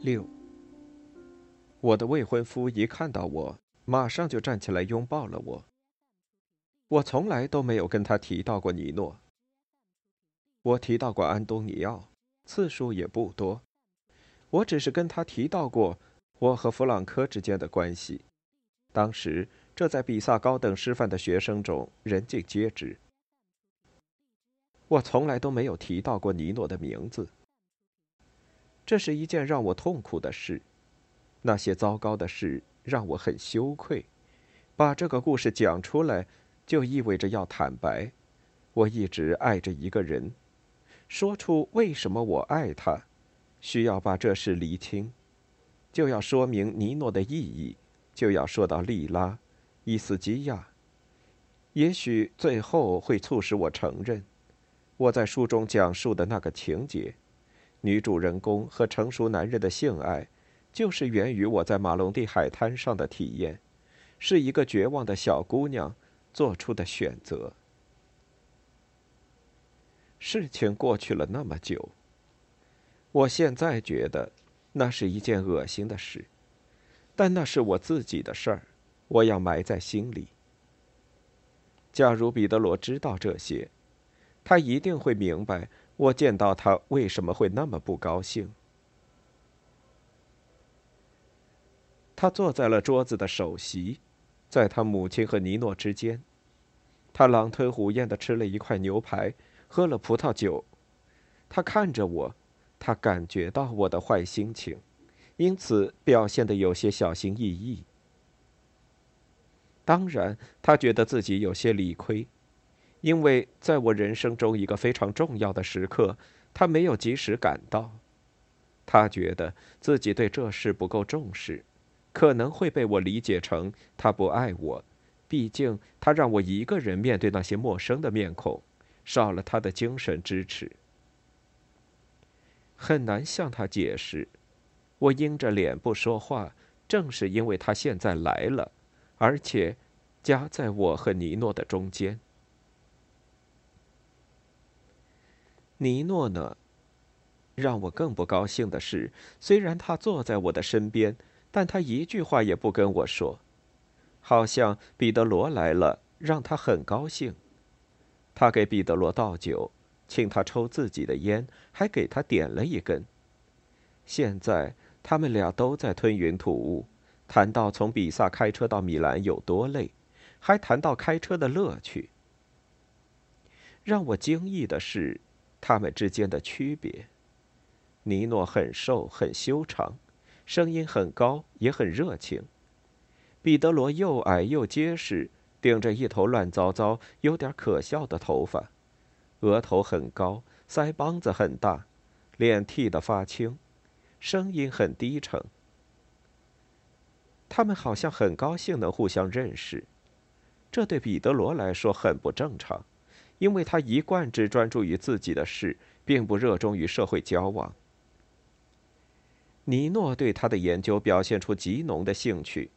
六，我的未婚夫一看到我，马上就站起来拥抱了我。我从来都没有跟他提到过尼诺。我提到过安东尼奥，次数也不多。我只是跟他提到过我和弗朗科之间的关系。当时这在比萨高等师范的学生中人尽皆知。我从来都没有提到过尼诺的名字。这是一件让我痛苦的事，那些糟糕的事让我很羞愧。把这个故事讲出来，就意味着要坦白：我一直爱着一个人。说出为什么我爱他，需要把这事厘清，就要说明尼诺的意义，就要说到利拉、伊斯基亚。也许最后会促使我承认，我在书中讲述的那个情节。女主人公和成熟男人的性爱，就是源于我在马龙蒂海滩上的体验，是一个绝望的小姑娘做出的选择。事情过去了那么久，我现在觉得那是一件恶心的事，但那是我自己的事儿，我要埋在心里。假如彼得罗知道这些，他一定会明白。我见到他为什么会那么不高兴？他坐在了桌子的首席，在他母亲和尼诺之间。他狼吞虎咽的吃了一块牛排，喝了葡萄酒。他看着我，他感觉到我的坏心情，因此表现的有些小心翼翼。当然，他觉得自己有些理亏。因为在我人生中一个非常重要的时刻，他没有及时赶到。他觉得自己对这事不够重视，可能会被我理解成他不爱我。毕竟他让我一个人面对那些陌生的面孔，少了他的精神支持。很难向他解释。我阴着脸不说话，正是因为他现在来了，而且夹在我和尼诺的中间。尼诺呢？让我更不高兴的是，虽然他坐在我的身边，但他一句话也不跟我说，好像彼得罗来了，让他很高兴。他给彼得罗倒酒，请他抽自己的烟，还给他点了一根。现在他们俩都在吞云吐雾，谈到从比萨开车到米兰有多累，还谈到开车的乐趣。让我惊异的是。他们之间的区别：尼诺很瘦，很修长，声音很高，也很热情；彼得罗又矮又结实，顶着一头乱糟糟、有点可笑的头发，额头很高，腮帮子很大，脸剃得发青，声音很低沉。他们好像很高兴能互相认识，这对彼得罗来说很不正常。因为他一贯只专注于自己的事，并不热衷于社会交往。尼诺对他的研究表现出极浓的兴趣，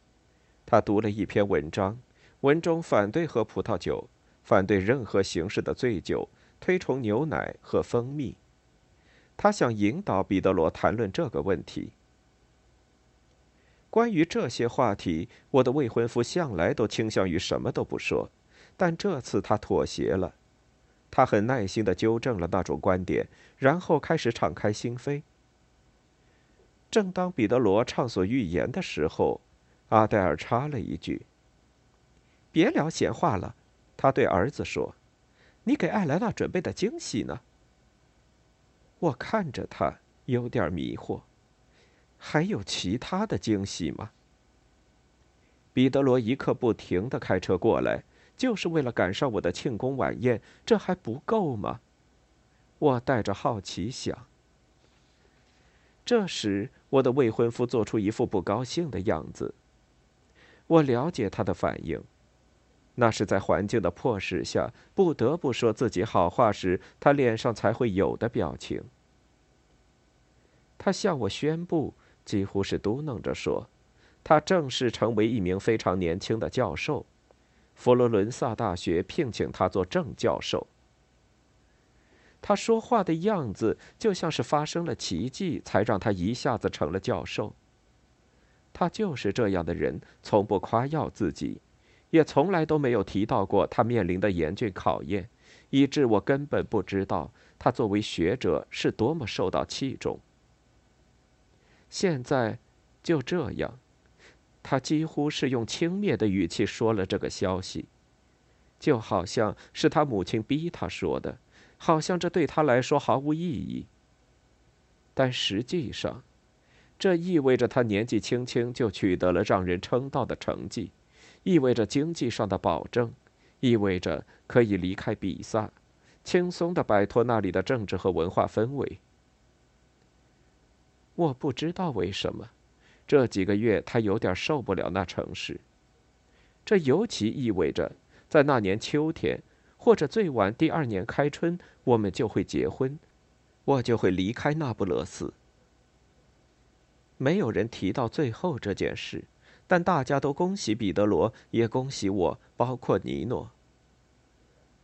他读了一篇文章，文中反对喝葡萄酒，反对任何形式的醉酒，推崇牛奶和蜂蜜。他想引导彼得罗谈论这个问题。关于这些话题，我的未婚夫向来都倾向于什么都不说，但这次他妥协了。他很耐心的纠正了那种观点，然后开始敞开心扉。正当彼得罗畅所欲言的时候，阿黛尔插了一句：“别聊闲话了。”他对儿子说：“你给艾莱娜准备的惊喜呢？”我看着他，有点迷惑。还有其他的惊喜吗？彼得罗一刻不停的开车过来，就是为了赶上我的庆功晚宴，这还不够吗？我带着好奇想。这时，我的未婚夫做出一副不高兴的样子。我了解他的反应，那是在环境的迫使下，不得不说自己好话时，他脸上才会有的表情。他向我宣布，几乎是嘟囔着说，他正式成为一名非常年轻的教授，佛罗伦萨大学聘请他做正教授。他说话的样子就像是发生了奇迹，才让他一下子成了教授。他就是这样的人，从不夸耀自己，也从来都没有提到过他面临的严峻考验，以致我根本不知道他作为学者是多么受到器重。现在，就这样，他几乎是用轻蔑的语气说了这个消息，就好像是他母亲逼他说的。好像这对他来说毫无意义，但实际上，这意味着他年纪轻轻就取得了让人称道的成绩，意味着经济上的保证，意味着可以离开比萨，轻松的摆脱那里的政治和文化氛围。我不知道为什么，这几个月他有点受不了那城市。这尤其意味着，在那年秋天。或者最晚第二年开春，我们就会结婚，我就会离开那不勒斯。没有人提到最后这件事，但大家都恭喜彼得罗，也恭喜我，包括尼诺。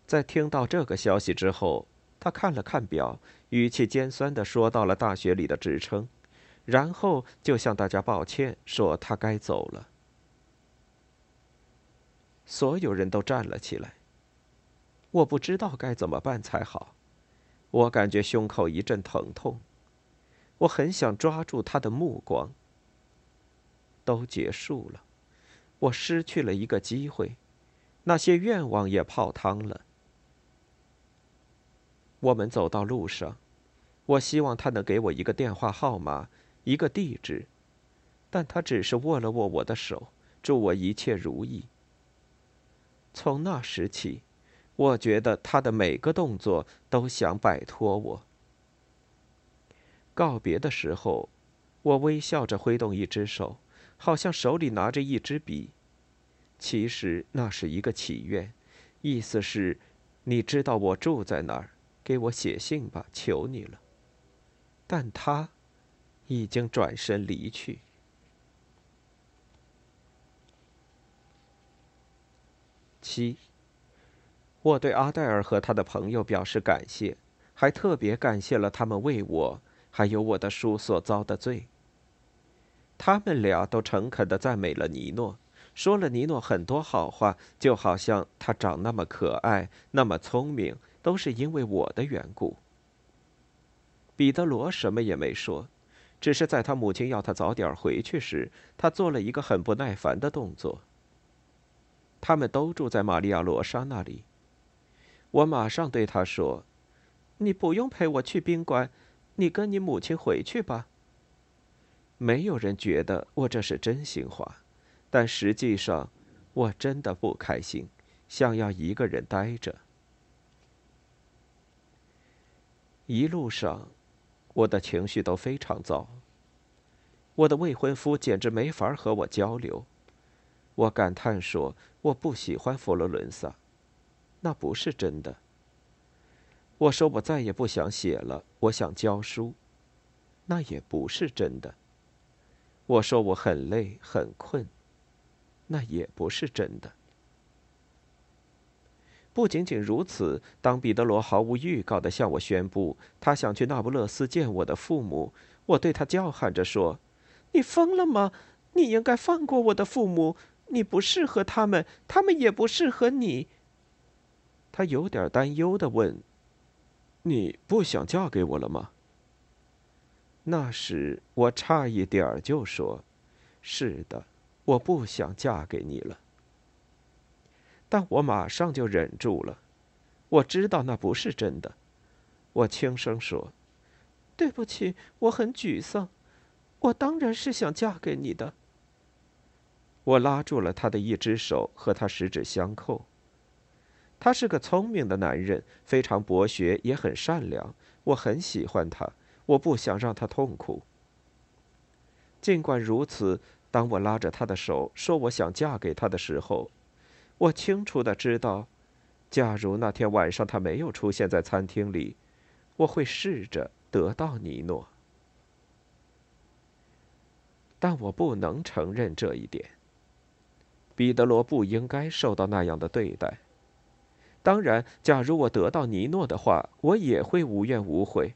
在听到这个消息之后，他看了看表，语气尖酸的说到了大学里的职称，然后就向大家抱歉，说他该走了。所有人都站了起来。我不知道该怎么办才好，我感觉胸口一阵疼痛，我很想抓住他的目光。都结束了，我失去了一个机会，那些愿望也泡汤了。我们走到路上，我希望他能给我一个电话号码，一个地址，但他只是握了握我的手，祝我一切如意。从那时起。我觉得他的每个动作都想摆脱我。告别的时候，我微笑着挥动一只手，好像手里拿着一支笔。其实那是一个祈愿，意思是：你知道我住在哪儿，给我写信吧，求你了。但他已经转身离去。七。我对阿黛尔和他的朋友表示感谢，还特别感谢了他们为我还有我的书所遭的罪。他们俩都诚恳地赞美了尼诺，说了尼诺很多好话，就好像他长那么可爱，那么聪明，都是因为我的缘故。彼得罗什么也没说，只是在他母亲要他早点回去时，他做了一个很不耐烦的动作。他们都住在玛利亚罗莎那里。我马上对他说：“你不用陪我去宾馆，你跟你母亲回去吧。”没有人觉得我这是真心话，但实际上，我真的不开心，想要一个人待着。一路上，我的情绪都非常糟。我的未婚夫简直没法和我交流。我感叹说：“我不喜欢佛罗伦萨。”那不是真的。我说我再也不想写了，我想教书。那也不是真的。我说我很累很困，那也不是真的。不仅仅如此，当彼得罗毫无预告的向我宣布他想去那不勒斯见我的父母，我对他叫喊着说：“你疯了吗？你应该放过我的父母，你不适合他们，他们也不适合你。”他有点担忧的问：“你不想嫁给我了吗？”那时我差一点就说：“是的，我不想嫁给你了。”但我马上就忍住了。我知道那不是真的。我轻声说：“对不起，我很沮丧。我当然是想嫁给你的。我拉住了他的一只手，和他十指相扣。他是个聪明的男人，非常博学，也很善良。我很喜欢他，我不想让他痛苦。尽管如此，当我拉着他的手说我想嫁给他的时候，我清楚的知道，假如那天晚上他没有出现在餐厅里，我会试着得到尼诺。但我不能承认这一点。彼得罗不应该受到那样的对待。当然，假如我得到尼诺的话，我也会无怨无悔。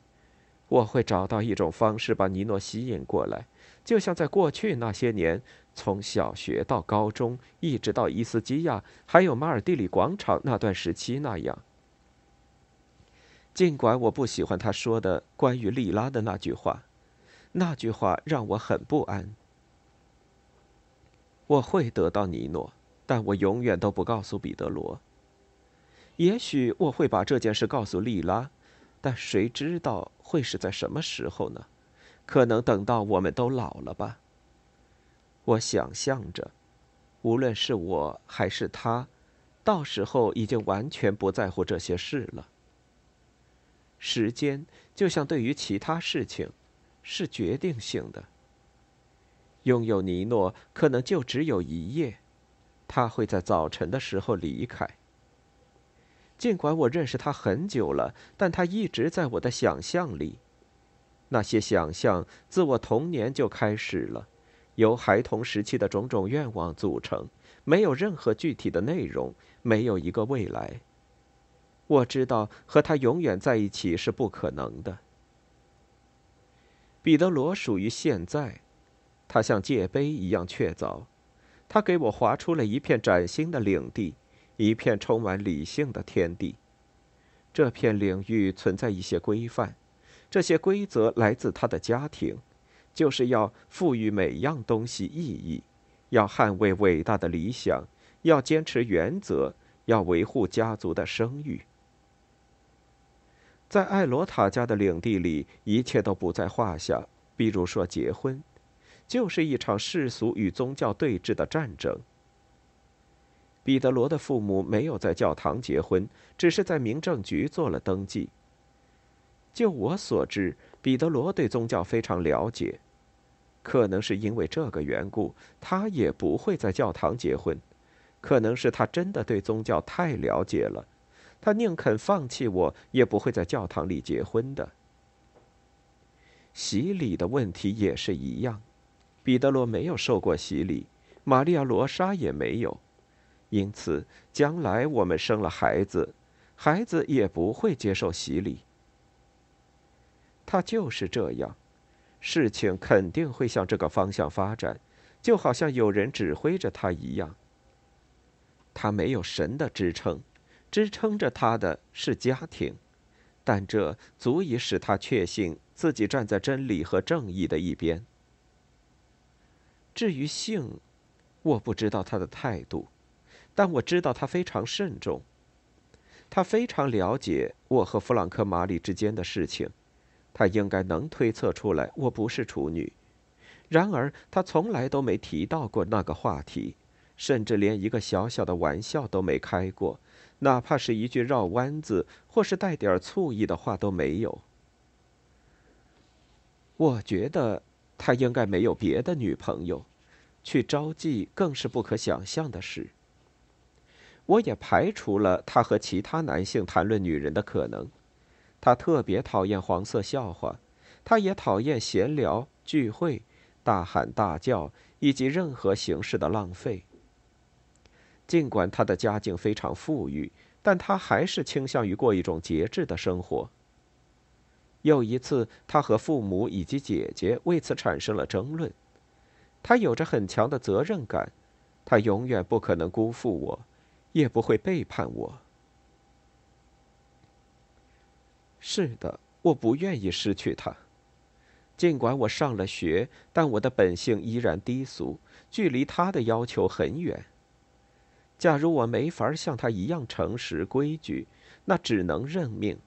我会找到一种方式把尼诺吸引过来，就像在过去那些年，从小学到高中，一直到伊斯基亚，还有马尔蒂里广场那段时期那样。尽管我不喜欢他说的关于莉拉的那句话，那句话让我很不安。我会得到尼诺，但我永远都不告诉彼得罗。也许我会把这件事告诉莉拉，但谁知道会是在什么时候呢？可能等到我们都老了吧。我想象着，无论是我还是他，到时候已经完全不在乎这些事了。时间就像对于其他事情，是决定性的。拥有尼诺可能就只有一夜，他会在早晨的时候离开。尽管我认识他很久了，但他一直在我的想象里。那些想象自我童年就开始了，由孩童时期的种种愿望组成，没有任何具体的内容，没有一个未来。我知道和他永远在一起是不可能的。彼得罗属于现在。他像界碑一样确凿，他给我划出了一片崭新的领地，一片充满理性的天地。这片领域存在一些规范，这些规则来自他的家庭，就是要赋予每样东西意义，要捍卫伟大的理想，要坚持原则，要维护家族的声誉。在艾罗塔家的领地里，一切都不在话下，比如说结婚。就是一场世俗与宗教对峙的战争。彼得罗的父母没有在教堂结婚，只是在民政局做了登记。就我所知，彼得罗对宗教非常了解，可能是因为这个缘故，他也不会在教堂结婚。可能是他真的对宗教太了解了，他宁肯放弃我，也不会在教堂里结婚的。洗礼的问题也是一样。彼得罗没有受过洗礼，玛利亚罗莎也没有，因此将来我们生了孩子，孩子也不会接受洗礼。他就是这样，事情肯定会向这个方向发展，就好像有人指挥着他一样。他没有神的支撑，支撑着他的是家庭，但这足以使他确信自己站在真理和正义的一边。至于性，我不知道他的态度，但我知道他非常慎重。他非常了解我和弗朗克·马里之间的事情，他应该能推测出来我不是处女。然而，他从来都没提到过那个话题，甚至连一个小小的玩笑都没开过，哪怕是一句绕弯子或是带点醋意的话都没有。我觉得。他应该没有别的女朋友，去招妓更是不可想象的事。我也排除了他和其他男性谈论女人的可能。他特别讨厌黄色笑话，他也讨厌闲聊、聚会、大喊大叫以及任何形式的浪费。尽管他的家境非常富裕，但他还是倾向于过一种节制的生活。有一次，他和父母以及姐姐为此产生了争论。他有着很强的责任感，他永远不可能辜负我，也不会背叛我。是的，我不愿意失去他。尽管我上了学，但我的本性依然低俗，距离他的要求很远。假如我没法像他一样诚实规矩，那只能认命。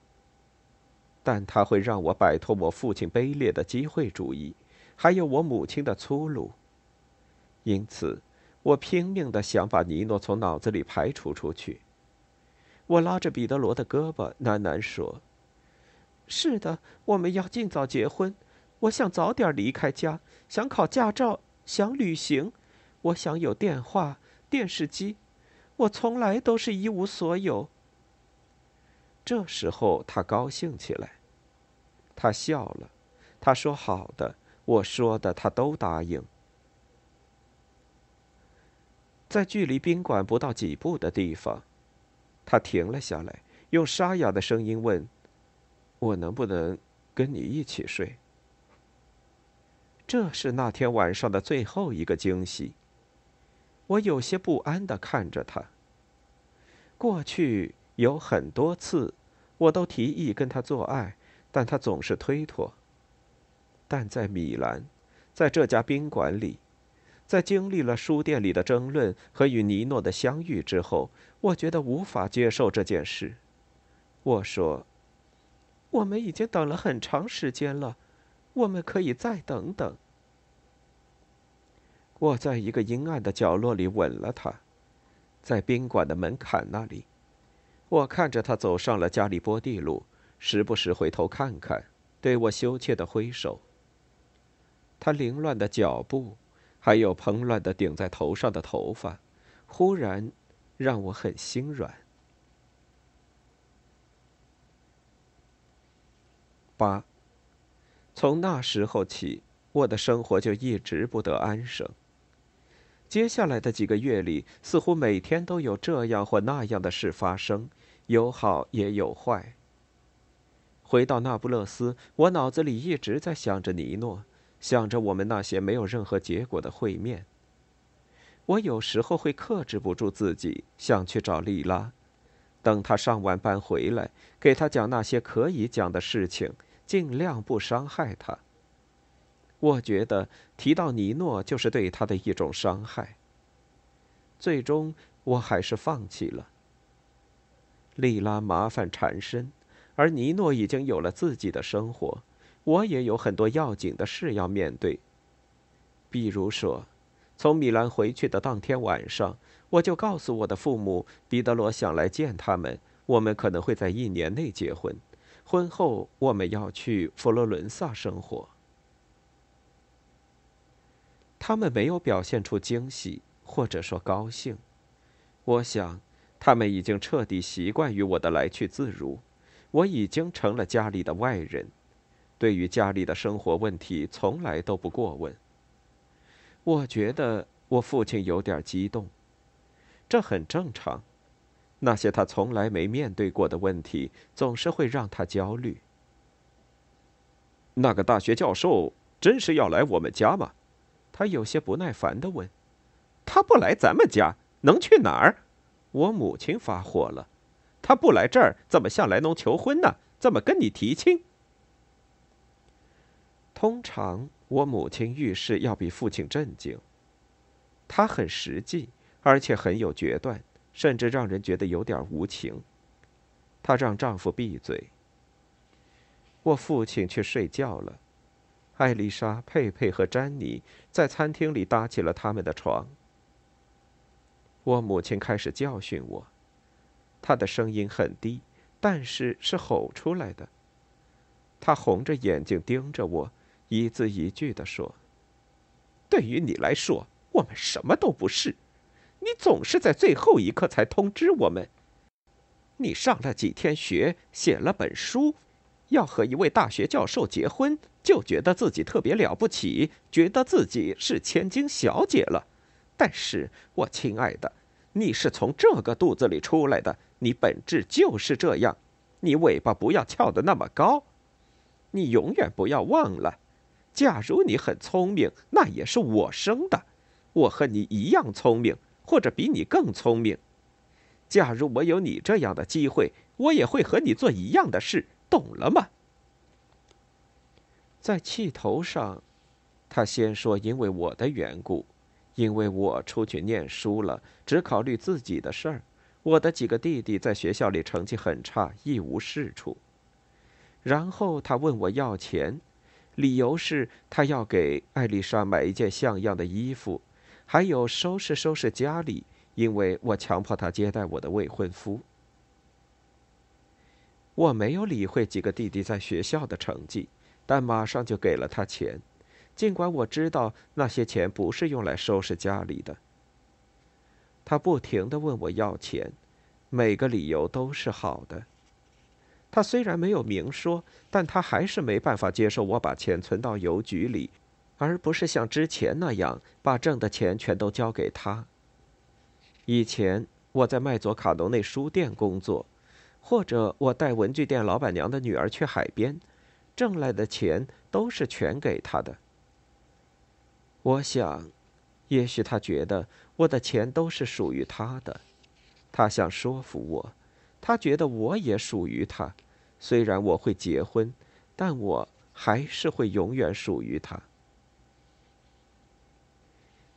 但他会让我摆脱我父亲卑劣的机会主义，还有我母亲的粗鲁。因此，我拼命的想把尼诺从脑子里排除出去。我拉着彼得罗的胳膊，喃喃说：“是的，我们要尽早结婚。我想早点离开家，想考驾照，想旅行。我想有电话、电视机。我从来都是一无所有。”这时候，他高兴起来，他笑了，他说：“好的，我说的他都答应。”在距离宾馆不到几步的地方。他停了下来，用沙哑的声音问：“我能不能跟你一起睡？”这是那天晚上的最后一个惊喜。我有些不安的看着他。过去有很多次，我都提议跟他做爱，但他总是推脱。但在米兰，在这家宾馆里。在经历了书店里的争论和与尼诺的相遇之后，我觉得无法接受这件事。我说：“我们已经等了很长时间了，我们可以再等等。”我在一个阴暗的角落里吻了他，在宾馆的门槛那里，我看着他走上了加利波第路，时不时回头看看，对我羞怯的挥手。他凌乱的脚步。还有蓬乱的顶在头上的头发，忽然让我很心软。八，从那时候起，我的生活就一直不得安生。接下来的几个月里，似乎每天都有这样或那样的事发生，有好也有坏。回到那不勒斯，我脑子里一直在想着尼诺。想着我们那些没有任何结果的会面，我有时候会克制不住自己，想去找莉拉，等她上完班回来，给她讲那些可以讲的事情，尽量不伤害他。我觉得提到尼诺就是对他的一种伤害。最终，我还是放弃了。丽拉麻烦缠身，而尼诺已经有了自己的生活。我也有很多要紧的事要面对。比如说，从米兰回去的当天晚上，我就告诉我的父母，彼得罗想来见他们，我们可能会在一年内结婚，婚后我们要去佛罗伦萨生活。他们没有表现出惊喜或者说高兴，我想，他们已经彻底习惯于我的来去自如，我已经成了家里的外人。对于家里的生活问题，从来都不过问。我觉得我父亲有点激动，这很正常。那些他从来没面对过的问题，总是会让他焦虑。那个大学教授真是要来我们家吗？他有些不耐烦的问。他不来咱们家，能去哪儿？我母亲发火了。他不来这儿，怎么向来农求婚呢？怎么跟你提亲？通常，我母亲遇事要比父亲镇静。她很实际，而且很有决断，甚至让人觉得有点无情。她让丈夫闭嘴。我父亲去睡觉了，艾丽莎、佩佩和詹妮在餐厅里搭起了他们的床。我母亲开始教训我，她的声音很低，但是是吼出来的。她红着眼睛盯着我。一字一句地说：“对于你来说，我们什么都不是。你总是在最后一刻才通知我们。你上了几天学，写了本书，要和一位大学教授结婚，就觉得自己特别了不起，觉得自己是千金小姐了。但是，我亲爱的，你是从这个肚子里出来的，你本质就是这样。你尾巴不要翘得那么高。你永远不要忘了。”假如你很聪明，那也是我生的。我和你一样聪明，或者比你更聪明。假如我有你这样的机会，我也会和你做一样的事，懂了吗？在气头上，他先说：“因为我的缘故，因为我出去念书了，只考虑自己的事儿。我的几个弟弟在学校里成绩很差，一无是处。”然后他问我要钱，理由是他要给艾丽莎买一件像样的衣服，还有收拾收拾家里，因为我强迫他接待我的未婚夫。我没有理会几个弟弟在学校的成绩，但马上就给了他钱，尽管我知道那些钱不是用来收拾家里的。他不停的问我要钱，每个理由都是好的。他虽然没有明说，但他还是没办法接受我把钱存到邮局里，而不是像之前那样把挣的钱全都交给他。以前我在麦佐卡农内书店工作。或者我带文具店老板娘的女儿去海边，挣来的钱都是全给他的。我想，也许他觉得我的钱都是属于他的，他想说服我，他觉得我也属于他。虽然我会结婚，但我还是会永远属于他。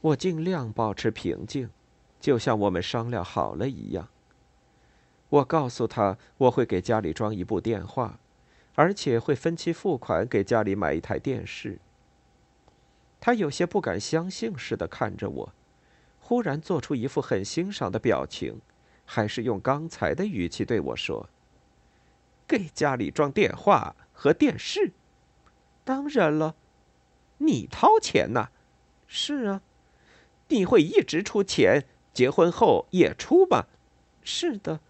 我尽量保持平静，就像我们商量好了一样。我告诉他，我会给家里装一部电话，而且会分期付款给家里买一台电视。他有些不敢相信似的看着我，忽然做出一副很欣赏的表情，还是用刚才的语气对我说：“给家里装电话和电视，当然了，你掏钱呐。是啊，你会一直出钱，结婚后也出吗？是的。”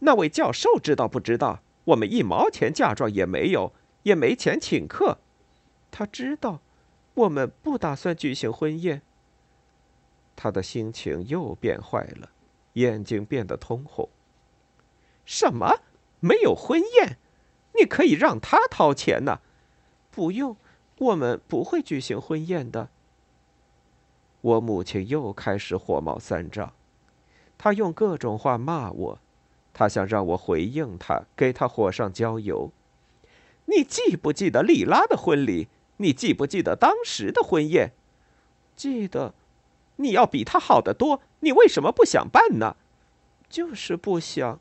那位教授知道不知道？我们一毛钱嫁妆也没有，也没钱请客。他知道，我们不打算举行婚宴。他的心情又变坏了，眼睛变得通红。什么？没有婚宴？你可以让他掏钱呢。不用，我们不会举行婚宴的。我母亲又开始火冒三丈，她用各种话骂我。她想让我回应她，给她火上浇油。你记不记得莉拉的婚礼？你记不记得当时的婚宴？记得。你要比她好得多，你为什么不想办呢？就是不想。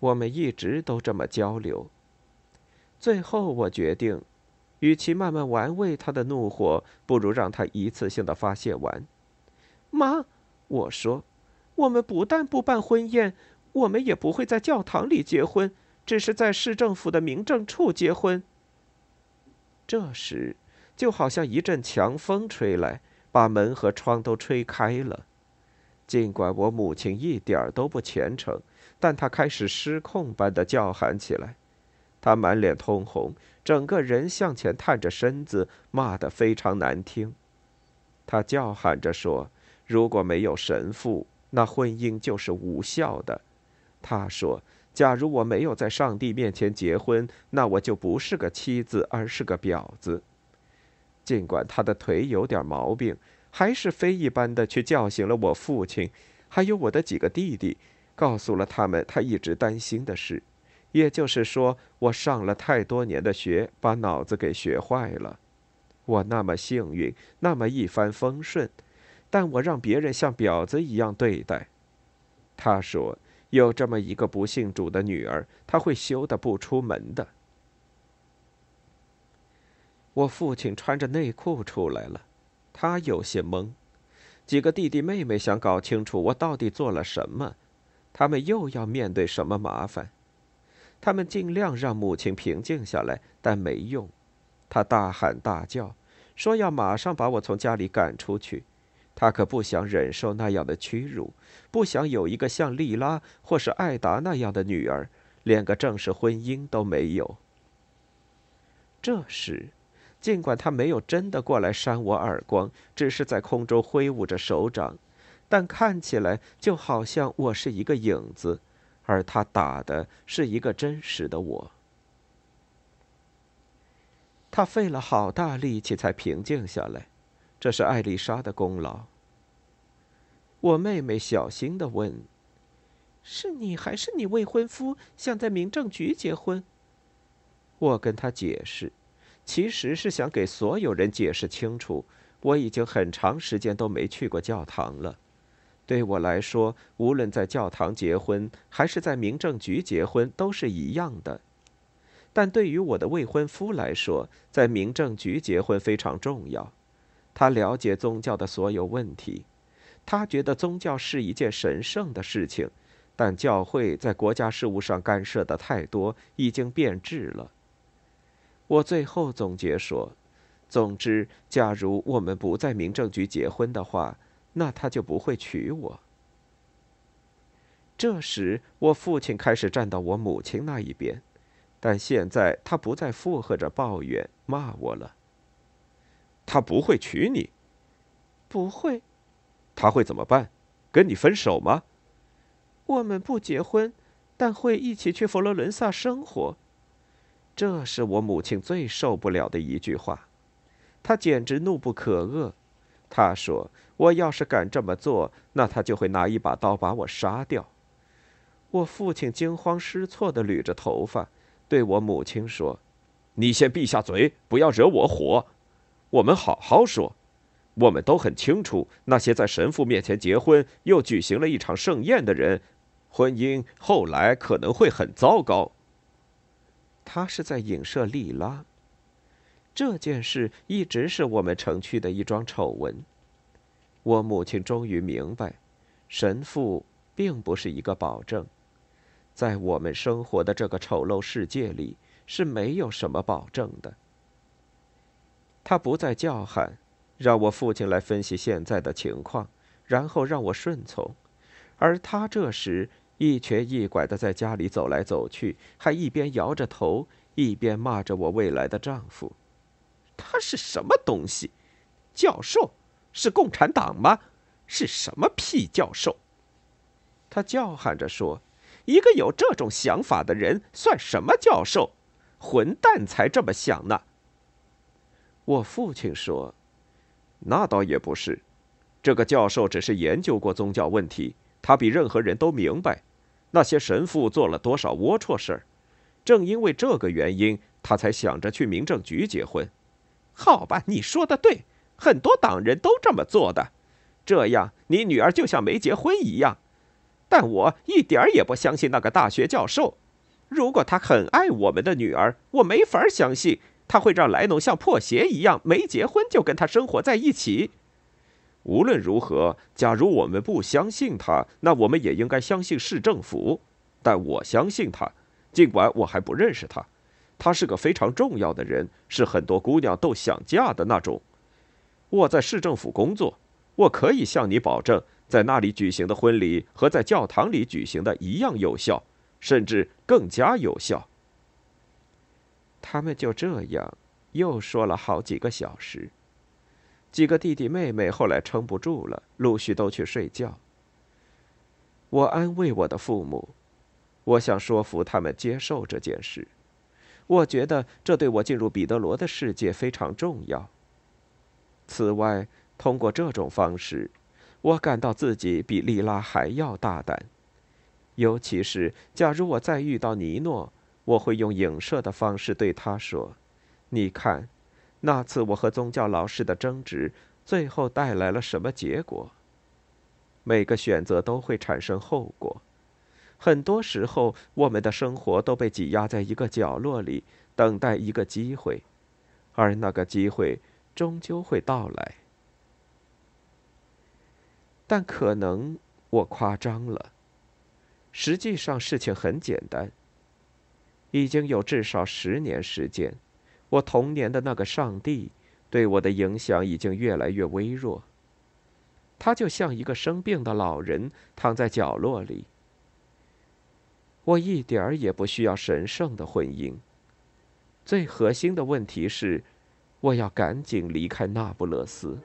我们一直都这么交流。最后，我决定，与其慢慢玩味他的怒火，不如让他一次性的发泄完。妈，我说。我们不但不办婚宴，我们也不会在教堂里结婚，只是在市政府的民政处结婚。这时，就好像一阵强风吹来，把门和窗都吹开了。尽管我母亲一点都不虔诚，但她开始失控般的叫喊起来。她满脸通红，整个人向前探着身子，骂得非常难听。他叫喊着说：“如果没有神父。”那婚姻就是无效的，他说：“假如我没有在上帝面前结婚，那我就不是个妻子，而是个婊子。”尽管他的腿有点毛病，还是非一般的去叫醒了我父亲，还有我的几个弟弟，告诉了他们他一直担心的事，也就是说，我上了太多年的学，把脑子给学坏了。我那么幸运，那么一帆风顺。但我让别人像婊子一样对待。他说：“有这么一个不信主的女儿，他会羞得不出门的。”我父亲穿着内裤出来了，他有些懵。几个弟弟妹妹想搞清楚我到底做了什么，他们又要面对什么麻烦？他们尽量让母亲平静下来，但没用。他大喊大叫，说要马上把我从家里赶出去。他可不想忍受那样的屈辱，不想有一个像莉拉或是艾达那样的女儿，连个正式婚姻都没有。这时，尽管他没有真的过来扇我耳光，只是在空中挥舞着手掌，但看起来就好像我是一个影子，而他打的是一个真实的我。他费了好大力气才平静下来。这是艾丽莎的功劳。我妹妹小心的问：“是你还是你未婚夫想在民政局结婚？”我跟他解释，其实是想给所有人解释清楚，我已经很长时间都没去过教堂了。对我来说，无论在教堂结婚还是在民政局结婚都是一样的。但对于我的未婚夫来说，在民政局结婚非常重要。他了解宗教的所有问题，他觉得宗教是一件神圣的事情，但教会在国家事务上干涉的太多，已经变质了。我最后总结说：“总之，假如我们不在民政局结婚的话，那他就不会娶我。”这时，我父亲开始站到我母亲那一边，但现在他不再附和着抱怨、骂我了。他不会娶你，不会。他会怎么办？跟你分手吗？我们不结婚，但会一起去佛罗伦萨生活。这是我母亲最受不了的一句话，她简直怒不可遏。他说：“我要是敢这么做，那他就会拿一把刀把我杀掉。”我父亲惊慌失措地捋着头发，对我母亲说：“你先闭下嘴，不要惹我火。我们好好说。我们都很清楚，那些在神父面前结婚又举行了一场盛宴的人，婚姻后来可能会很糟糕。”他是在影射莉拉。这件事一直是我们城区的一桩丑闻。我母亲终于明白，神父并不是一个保证，在我们生活的这个丑陋世界里是没有什么保证的。他不再叫喊，让我父亲来分析现在的情况，然后让我顺从，而他这时。一瘸一拐的在家里走来走去，还一边摇着头，一边骂着我未来的丈夫。他是什么东西？教授？是共产党吗？是什么屁教授？他叫喊着说：“一个有这种想法的人算什么教授？混蛋才这么想呢。”我父亲说：“那倒也不是，这个教授只是研究过宗教问题，他比任何人都明白。”那些神父做了多少龌龊事儿？正因为这个原因，他才想着去民政局结婚。好吧，你说的对，很多党人都这么做的。这样，你女儿就像没结婚一样。但我一点儿也不相信那个大学教授。如果他很爱我们的女儿，我没法相信他会让莱农像破鞋一样没结婚就跟他生活在一起。无论如何，假如我们不相信他，那我们也应该相信市政府。但我相信他，尽管我还不认识他。他是个非常重要的人，是很多姑娘都想嫁的那种。我在市政府工作，我可以向你保证，在那里举行的婚礼和在教堂里举行的一样有效，甚至更加有效。他们就这样又说了好几个小时。几个弟弟妹妹后来撑不住了，陆续都去睡觉。我安慰我的父母，我想说服他们接受这件事。我觉得这对我进入彼得罗的世界非常重要。此外，通过这种方式，我感到自己比莉拉还要大胆。尤其是假如我再遇到尼诺，我会用影射的方式对他说：“你看。”那次我和宗教老师的争执，最后带来了什么结果？每个选择都会产生后果。很多时候，我们的生活都被挤压在一个角落里，等待一个机会，而那个机会终究会到来。但可能我夸张了。实际上，事情很简单。已经有至少十年时间。我童年的那个上帝对我的影响已经越来越微弱。他就像一个生病的老人躺在角落里。我一点儿也不需要神圣的婚姻。最核心的问题是，我要赶紧离开那不勒斯。